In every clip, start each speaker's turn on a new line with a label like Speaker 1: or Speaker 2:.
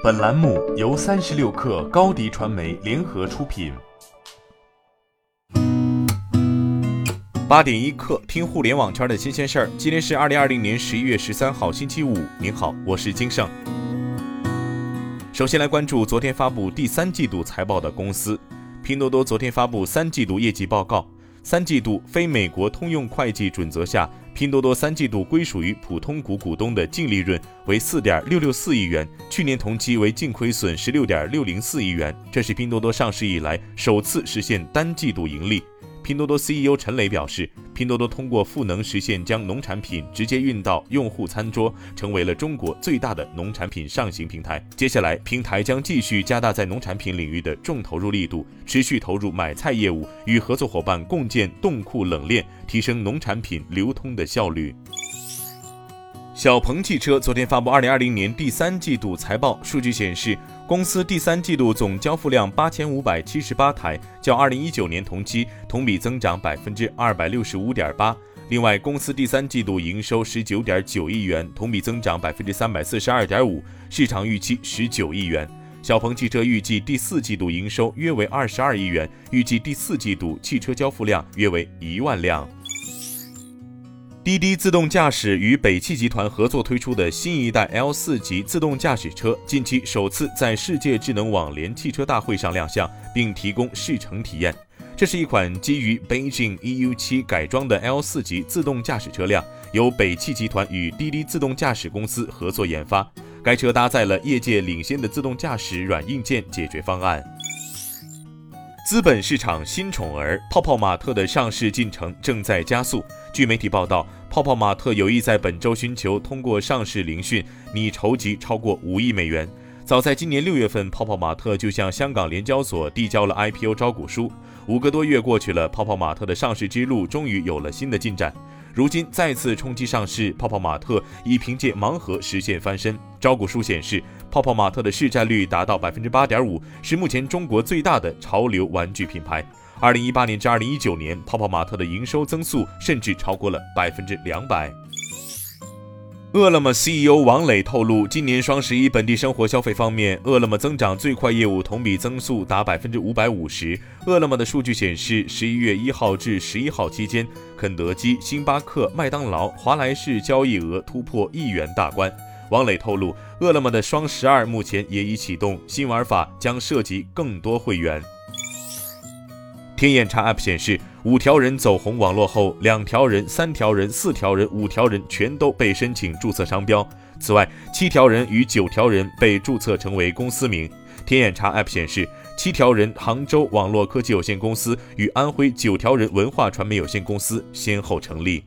Speaker 1: 本栏目由三十六氪高低传媒联合出品。
Speaker 2: 八点一刻，听互联网圈的新鲜事儿。今天是二零二零年十一月十三号，星期五。您好，我是金盛。首先来关注昨天发布第三季度财报的公司，拼多多昨天发布三季度业绩报告。三季度非美国通用会计准则下，拼多多三季度归属于普通股股东的净利润为四点六六四亿元，去年同期为净亏损十六点六零四亿元，这是拼多多上市以来首次实现单季度盈利。拼多多 CEO 陈磊表示，拼多多通过赋能实现将农产品直接运到用户餐桌，成为了中国最大的农产品上行平台。接下来，平台将继续加大在农产品领域的重投入力度，持续投入买菜业务，与合作伙伴共建冻库冷链，提升农产品流通的效率。小鹏汽车昨天发布二零二零年第三季度财报，数据显示，公司第三季度总交付量八千五百七十八台，较二零一九年同期同比增长百分之二百六十五点八。另外，公司第三季度营收十九点九亿元，同比增长百分之三百四十二点五，市场预期十九亿元。小鹏汽车预计第四季度营收约为二十二亿元，预计第四季度汽车交付量约为一万辆。滴滴自动驾驶与北汽集团合作推出的新一代 L 四级自动驾驶车，近期首次在世界智能网联汽车大会上亮相，并提供试乘体验。这是一款基于 Beijing EU 七改装的 L 四级自动驾驶车辆，由北汽集团与滴滴自动驾驶公司合作研发。该车搭载了业界领先的自动驾驶软硬件解决方案。资本市场新宠儿泡泡玛特的上市进程正在加速。据媒体报道。泡泡玛特有意在本周寻求通过上市聆讯，拟筹集超过五亿美元。早在今年六月份，泡泡玛特就向香港联交所递交了 IPO 招股书。五个多月过去了，泡泡玛特的上市之路终于有了新的进展。如今再次冲击上市，泡泡玛特已凭借盲盒实现翻身。招股书显示，泡泡玛特的市占率达到百分之八点五，是目前中国最大的潮流玩具品牌。二零一八年至二零一九年，泡泡玛特的营收增速甚至超过了百分之两百。饿了么 CEO 王磊透露，今年双十一本地生活消费方面，饿了么增长最快业务同比增速达百分之五百五十。饿了么的数据显示，十一月一号至十一号期间，肯德基、星巴克、麦当劳、华莱士交易额突破亿元大关。王磊透露，饿了么的双十二目前也已启动，新玩法将涉及更多会员。天眼查 App 显示，五条人走红网络后，两条人、三条人、四条人、五条人全都被申请注册商标。此外，七条人与九条人被注册成为公司名。天眼查 App 显示，七条人杭州网络科技有限公司与安徽九条人文化传媒有限公司先后成立。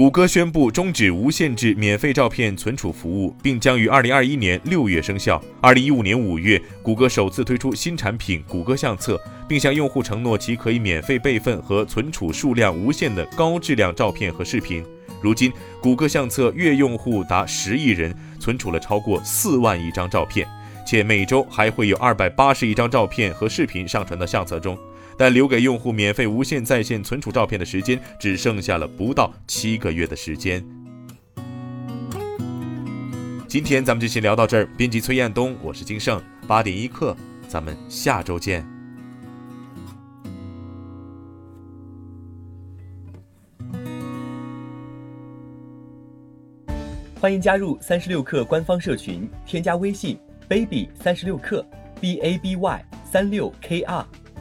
Speaker 2: 谷歌宣布终止无限制免费照片存储服务，并将于二零二一年六月生效。二零一五年五月，谷歌首次推出新产品谷歌相册，并向用户承诺其可以免费备份和存储数量无限的高质量照片和视频。如今，谷歌相册月用户达十亿人，存储了超过四万亿张照片，且每周还会有二百八十亿张照片和视频上传到相册中。但留给用户免费无限在线存储照片的时间只剩下了不到七个月的时间。今天咱们就先聊到这儿。编辑崔彦东，我是金盛，八点一刻，咱们下周见。
Speaker 3: 欢迎加入三十六氪官方社群，添加微信 baby 三十六氪 b a b y 三六 k r。